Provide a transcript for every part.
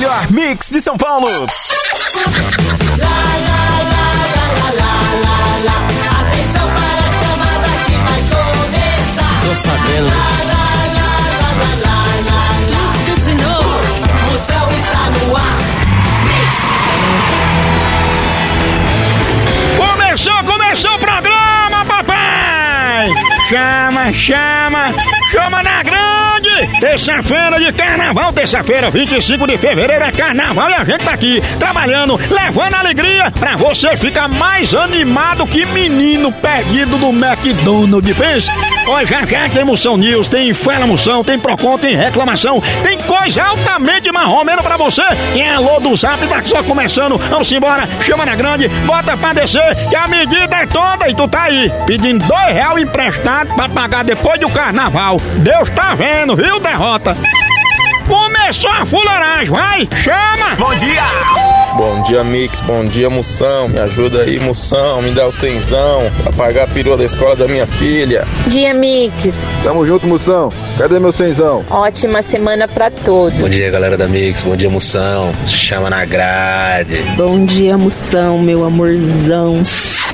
melhor mix de São Paulo. Atenção para a chamada que vai começar. Tô sabendo. Tudo de novo. Moção está no ar. Começou, começou o programa, papai! Chama, chama, chama na grande! Terça-feira de carnaval, terça-feira, 25 de fevereiro é carnaval e a gente tá aqui trabalhando, levando alegria pra você ficar mais animado que menino perdido do McDonald's. Pensa? Olha, já já tem Moção News, tem Fala Moção, tem Procon, tem reclamação, tem coisa altamente marromeno pra você. Tem alô do Zap, tá só começando. Vamos embora, chama na grande, bota pra descer, que a medida é toda e tu tá aí, pedindo dois reais emprestado pra pagar depois do carnaval. Deus tá vendo, viu, derrota? Começou a fuleiragem, vai, chama! Bom dia! Bom dia, Mix. Bom dia, Moção. Me ajuda aí, Moção. Me dá o cenzão pra pagar a perua da escola da minha filha. Dia Mix, Tamo junto, Moção. Cadê meu cenzão? ótima semana pra todos. Bom dia, galera da Mix. Bom dia, Moção. Chama na grade. Bom dia, moção, meu amorzão.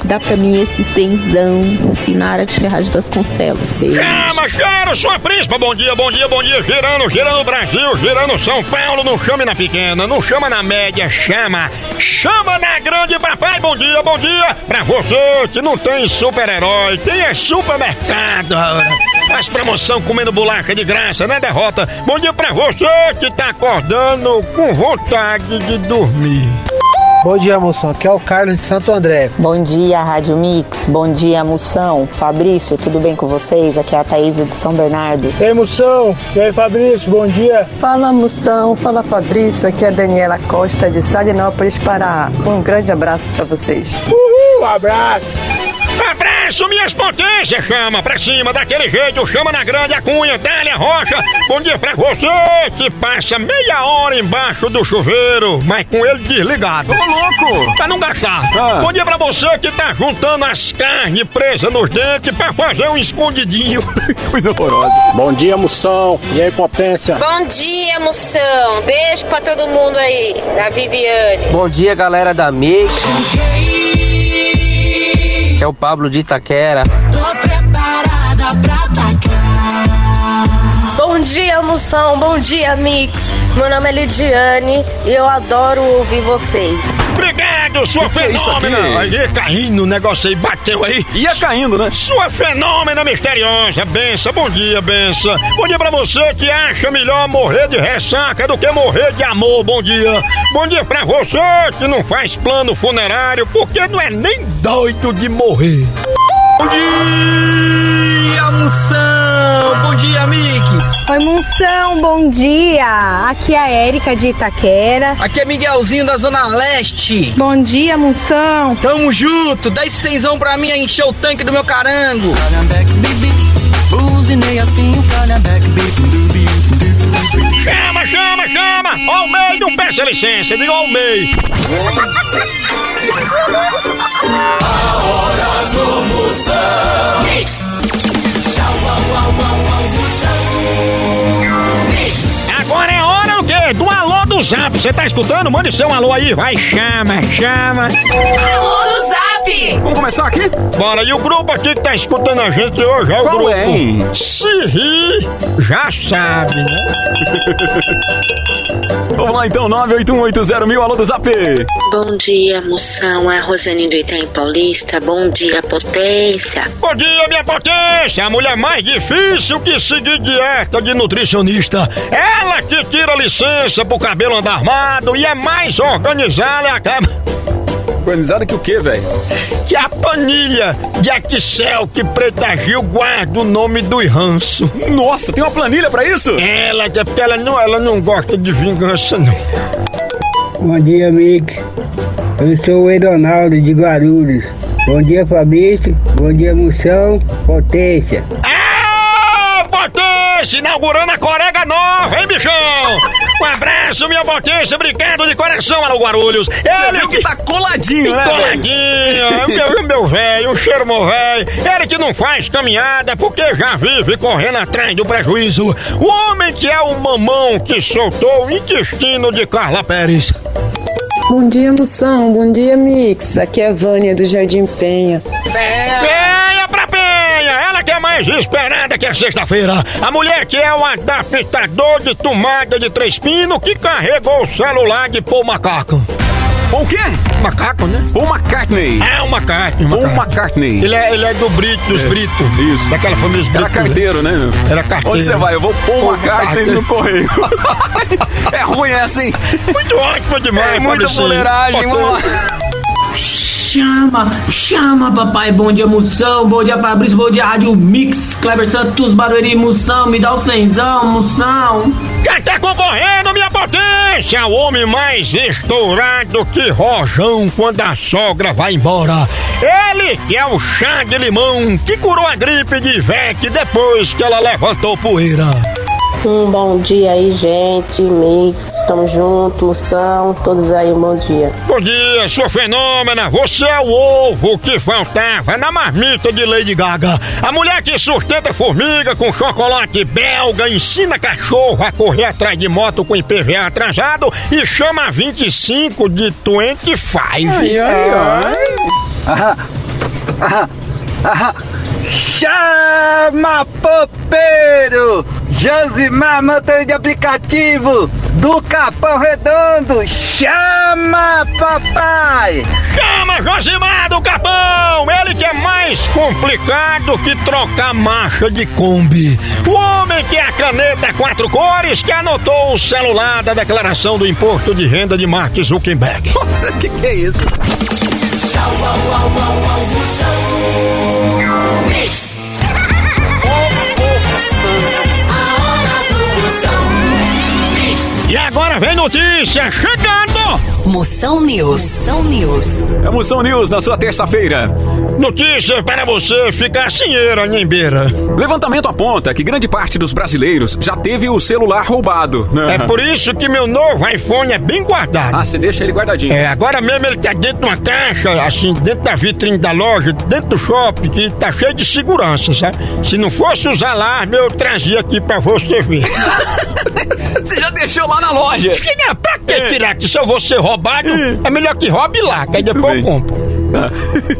Dá pra mim esse cenzão. Sinara de Ferraz Vasconcelos. Beijo. Chama, chama, sua príncipa! Bom dia, bom dia, bom dia! Girando, girando o Brasil, girando São Paulo, não chame na pequena, não chama na média, chama! Chama na grande, papai! Bom dia, bom dia! Pra você que não tem super-herói, tem é supermercado! Faz promoção comendo bolacha de graça, né, derrota? Bom dia pra você que tá acordando com vontade de dormir. Bom dia, moção. Aqui é o Carlos de Santo André. Bom dia, Rádio Mix. Bom dia, moção. Fabrício, tudo bem com vocês? Aqui é a Thaís de São Bernardo. E aí, moção? E aí, Fabrício? Bom dia. Fala, moção. Fala, Fabrício. Aqui é a Daniela Costa de Salinópolis, Pará. Um grande abraço pra vocês. Uhul, um abraço. Abraço, minhas potências! Chama pra cima, daquele jeito, chama na grande a cunha, Dália Rocha. Bom dia pra você que passa meia hora embaixo do chuveiro, mas com ele desligado. Ô, louco! Pra não gastar. Ah. Bom dia pra você que tá juntando as carnes presas nos dentes pra fazer um escondidinho. Coisa horrorosa. Bom dia, moção. E aí, potência? Bom dia, moção. Beijo pra todo mundo aí. Da Viviane. Bom dia, galera da Mix. É o Pablo de Itaquera. Bom dia, Mix. Meu nome é Lidiane e eu adoro ouvir vocês. Obrigado, sua que é isso aqui? fenômena. Aí caindo, o negócio aí bateu aí. Ia caindo, né? Sua fenômena misteriosa, benção, bom dia, benção. Bom dia pra você que acha melhor morrer de ressaca do que morrer de amor, bom dia. Bom dia pra você que não faz plano funerário porque não é nem doido de morrer. Bom dia, moção. Bom dia, Mix. Oi, moção. Bom dia. Aqui é a Érica de Itaquera. Aqui é Miguelzinho da Zona Leste. Bom dia, moção. Tamo junto. Dá esse cenzão pra mim a encher o tanque do meu carango. Buzinei assim o calhambeque, Chama, chama, chama! Almei, não peça licença, diga Almei. Agora Do zap. Você tá escutando? Mande seu alô aí, vai, chama, chama. Alô do Zap! Vamos começar aqui? Bora, e o grupo aqui que tá escutando a gente hoje é o Qual grupo. é, hein? Se rir, já sabe, né? Vamos lá então, 98180 alô do Zap. Bom dia, moção. É a Rosane do Itaim Paulista. Bom dia, potência. Bom dia, minha potência! A mulher mais difícil que seguir dieta de nutricionista. Ela que tira licença pro cabelo andar armado e é mais organizada acaba Organizada que o quê, velho? que a planilha de Excel que Preta Gil guarda o nome do ranço. Nossa, tem uma planilha pra isso? Ela, que é porque ela não, ela não gosta de vingança, não. Bom dia, Mix. Eu sou o Edonaldo de Guarulhos. Bom dia, Fabrício. Bom dia, moção. Potência. Ah, potência! Inaugurando a Corega Nova, hein, bichão? Um abraço, minha potência, obrigado de coração, alô Guarulhos. Ele viu que tá coladinho, né, Coladinho, meu, meu velho, um cheiro, meu velho. Ele que não faz caminhada porque já vive correndo atrás do prejuízo. O homem que é o mamão que soltou o intestino de Carla Pérez. Bom dia, Moção. Bom dia, Mix. Aqui é a Vânia do Jardim Penha. Penha! Ela que é mais esperada que a sexta-feira. A mulher que é o adaptador de tomada de três pinos que carregou o celular de Paul Macaco. O quê? Macaco, né? Paul McCartney. É o McCartney. Paul McCartney. Ele é, ele é do Brito, dos Brito. Isso. Daquela família dos Era Brito. carteiro, né? meu? Era carteiro. Onde você vai? Eu vou Paul, Paul McCartney McCartney. no correio. é ruim essa, hein? Muito ótimo demais, É muita fuleiragem, vamos lá. Chama, chama, papai. Bom dia, Moção. Bom dia, Fabrício. Bom dia, Rádio Mix. Kleber Santos, Barueri, Moção. Me dá o cenzão, Moção. Quem tá concorrendo, minha potência? O homem mais estourado que rojão quando a sogra vai embora. Ele que é o chá de limão que curou a gripe de Ivete depois que ela levantou poeira. Um bom dia aí, gente. Mix, tamo junto, moção, todos aí, um bom dia. Bom dia, sua fenômena. Você é o ovo que faltava na marmita de Lady Gaga. A mulher que sustenta formiga com chocolate belga, ensina cachorro a correr atrás de moto com IPVA atrasado e chama 25 de 25. Chama popeiro! Josimar motor de aplicativo do Capão Redondo! Chama papai! Chama Josimar do Capão! Ele que é mais complicado que trocar marcha de Kombi. O homem que é a caneta quatro cores que anotou o celular da declaração do imposto de renda de Mark Zuckerberg. Nossa, que que é isso? Tchau, au, au, au, au, Mix. E agora vem notícia chegando! Moção News. Moção News. É Moção News na sua terça-feira. Notícia para você ficar sinheira, Nhembeira. Levantamento aponta que grande parte dos brasileiros já teve o celular roubado. né? É por isso que meu novo iPhone é bem guardado. Ah, você deixa ele guardadinho. É, agora mesmo ele tá dentro de uma caixa, assim, dentro da vitrine da loja, dentro do shopping, que tá cheio de segurança, sabe? Se não fosse os alarmes, eu trazia aqui pra você ver. Você já deixou lá na loja. Não, pra que tirar que se eu vou ser roubado, é melhor que roube lá, que aí depois eu bem. compro. Ah.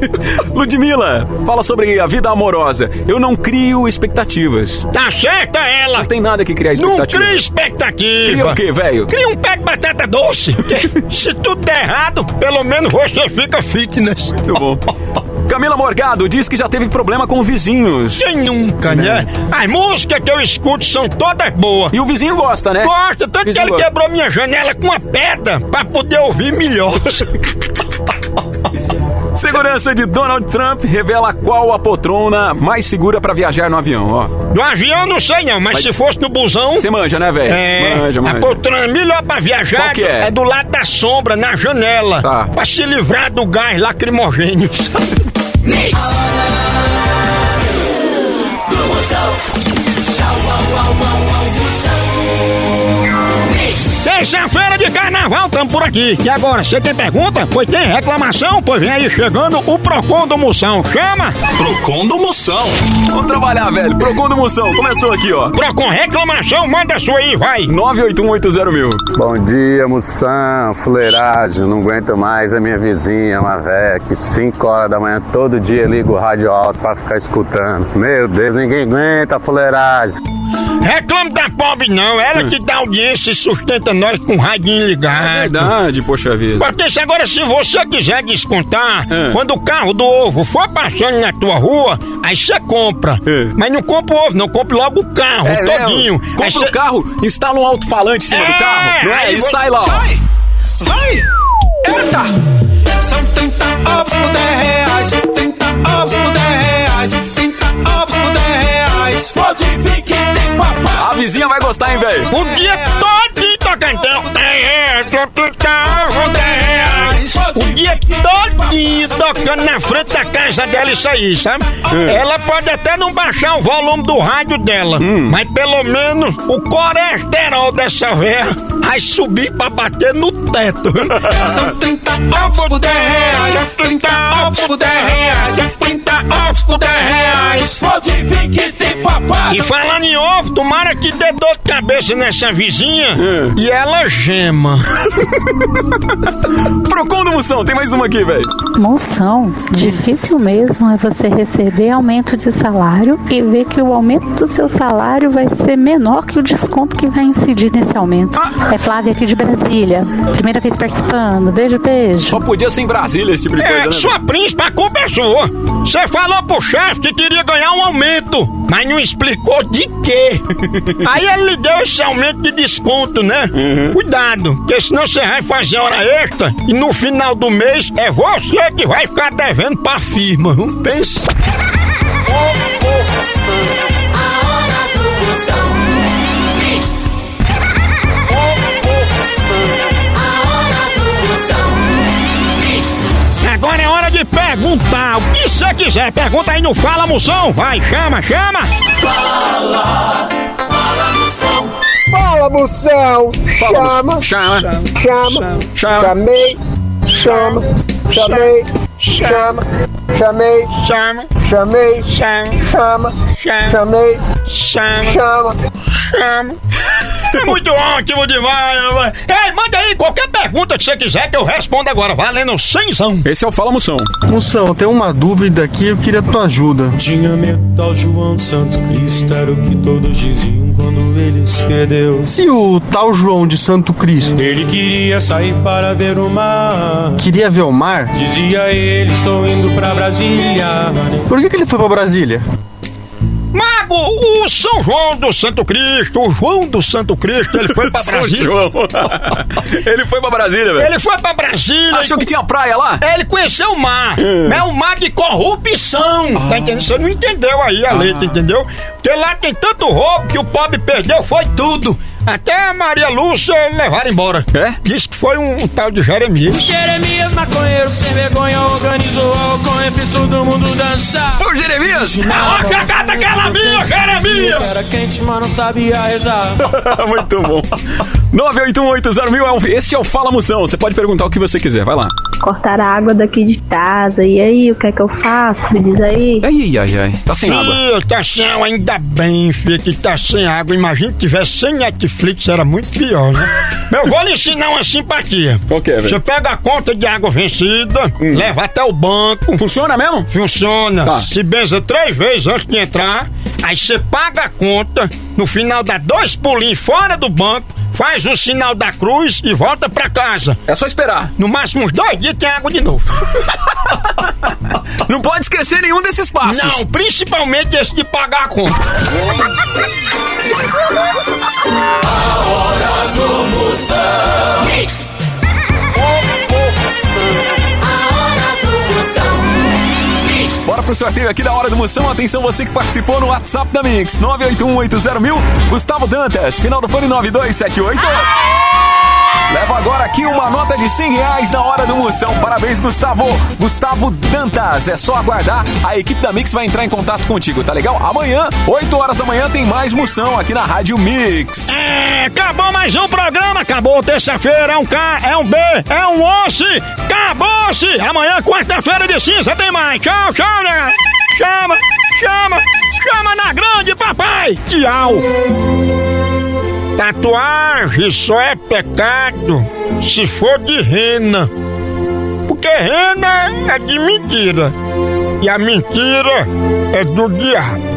Ludmilla, fala sobre a vida amorosa. Eu não crio expectativas. Tá certa ela! Não tem nada que criar Não expectativa. cria expectativa. Cria o quê, velho? Cria um pé de batata doce. Se tudo der errado, pelo menos você fica fitness. Muito bom. Camila Morgado diz que já teve problema com vizinhos. Quem nunca, né? As músicas que eu escuto são todas boas. E o vizinho gosta, né? Gosta, tanto que ele gosta. quebrou minha janela com uma pedra pra poder ouvir melhor. Segurança de Donald Trump revela qual a poltrona mais segura pra viajar no avião, ó. No avião não sei não, mas, Mas- se fosse no busão. Você manja, né, velho? É, Manja, a manja. poltrona melhor pra viajar que é? do lado da sombra, na janela. Tá. Pra se livrar do gás lacrimogênio. Mix. Carnaval, tamo por aqui. E agora, você tem pergunta? Pois tem reclamação? Pois vem aí chegando o Procon do Moção. Chama! Procon do Moção. Vamos trabalhar, velho. Procon do Moção. Começou aqui, ó. Procon reclamação, manda a sua aí, vai! 98180 mil. Bom dia, moção, fuleiragem. Não aguento mais a minha vizinha, uma velha, que 5 horas da manhã todo dia liga o rádio alto pra ficar escutando. Meu Deus, ninguém aguenta a fuleiragem. Reclame da pobre não, ela que dá audiência e sustenta nós com o radinho ligado. Verdade, poxa vida. Porque se agora, se você quiser descontar, É. quando o carro do ovo for passando na tua rua, aí você compra. É. Mas não compra o ovo, não compra logo o carro É, todinho. é, Aí compra cê- o carro, instala um alto-falante em cima É, do carro, não é? aí E você- sai lá, ó. Vai! Vai! Eita! Vizinha vai gostar, hein, velho? O dia todinho tocando. Então, 10 reais, só 30 ovos, 10 reais. Dia todo todinho tocando na frente da casa dela isso aí, sabe? Ela pode até não baixar o volume do rádio dela, mas pelo menos o colesterol dessa véia vai subir pra bater no teto. São 30 ovos por 10 reais. É 30 ovos por 10 reais. É 30 ovos por 10 reais. Pode vir que tem papai. E falando em ovo, tomara que dê dor de cabeça nessa vizinha e ela gema. Procon do Moção, tem mais uma aqui, velho. Moção, difícil mesmo é você receber aumento de salário e ver que o aumento do seu salário vai ser menor que o desconto que vai incidir nesse aumento. É Flávia aqui de Brasília, primeira vez participando. Beijo, beijo. Só podia ser em Brasília esse tipo de coisa, É, né? sua príncipe, a culpa é sua. Você falou pro chefe que queria ganhar um aumento, mas não explicou de quê. Aí ele lhe deu esse aumento de desconto, né? Cuidado, porque senão você vai fazer hora extra e no final do mês é você que vai ficar devendo pra firma. Não pense. A hora do Moção. Mix. A hora do Moção. Mix. Agora é hora de perguntar. O que você quiser, pergunta aí no Fala Moção. Vai, chama, chama. Fala, fala Moção. Fala, moção! Fala, Chama! Chama. Chama! Chama. Chamei! Chama! Chamei! Chama! Chamei! Chama. Chamei! Chama. Chama! Chama. Chamei! Chama. Chama! Chama. É muito ótimo demais, rapaz. Ei, manda aí qualquer pergunta que você quiser que eu respondo agora, valendo cenzão. Esse é o Fala Moção. Moção, tem uma dúvida aqui, eu queria tua ajuda. Tinha medo ao João Santo Cristo, era o que todos diziam quando ele se perdeu. Se o tal João de Santo Cristo Ele queria sair para ver o mar. queria ver o mar, Dizia ele, estou indo pra Brasília. por que, que ele foi pra Brasília? Mago, o São João do Santo Cristo, o João do Santo Cristo, ele foi pra Brasília. Ele foi pra Brasília, velho. Ele foi pra Brasília. Achou que tinha praia lá? Ele conheceu o mar. É o mar de corrupção. Tá entendendo? Você não entendeu aí a letra, entendeu? Porque lá tem tanto roubo que o pobre perdeu, foi tudo. Até a Maria Lúcia levaram embora. É? Disse que foi um, um tal de Jeremias. Jeremias, maconheiro sem vergonha, organizou com e fez todo mundo dançar. Foi o Jeremias? Na hora cagada aquela minha, Jeremias! Era quente, mas não sabia rezar. Muito bom. 981801000 é um... Esse é o Fala Moção. Você pode perguntar o que você quiser. Vai lá. Cortar a água daqui de casa. E aí, o que é que eu faço? Me diz aí. Ai, ai, ai. Tá sem água. Ih, tá sem água, ainda bem, filho, que tá sem água. Imagina que tivesse sem Netflix, era muito pior, né? Eu vou lhe ensinar uma simpatia. O que, velho? Você pega a conta de água vencida, leva até o banco. Funciona mesmo? Funciona. Tá. Se benza três vezes antes de entrar, aí você paga a conta, no final dá dois pulinhos fora do banco, faz o sinal da cruz e volta pra casa. É só esperar. No máximo uns dois dias tem água de novo. Não pode esquecer nenhum desses passos. Não, principalmente esse de pagar a conta. A hora do Moção. Bora pro sorteio aqui da Hora do Moção. Atenção, você que participou no WhatsApp da Mix. 981801000. Gustavo Dantas, final do fone 9278. Leva agora aqui uma nota de 100 reais na Hora do Moção. Parabéns, Gustavo. Gustavo Dantas. É só aguardar. A equipe da Mix vai entrar em contato contigo, tá legal? Amanhã, 8 horas da manhã, tem mais Moção aqui na Rádio Mix. É, acabou mais um programa, acabou terça-feira, é um K, é um B, é um osse, acabou-se! Amanhã, quarta-feira de cinza, tem mais. Tchau, tchau, né? Chama, chama, chama na grande, papai! Tchau! Tatuagem só é pecado se for de rena. Porque rena é de mentira. E a mentira é do diabo.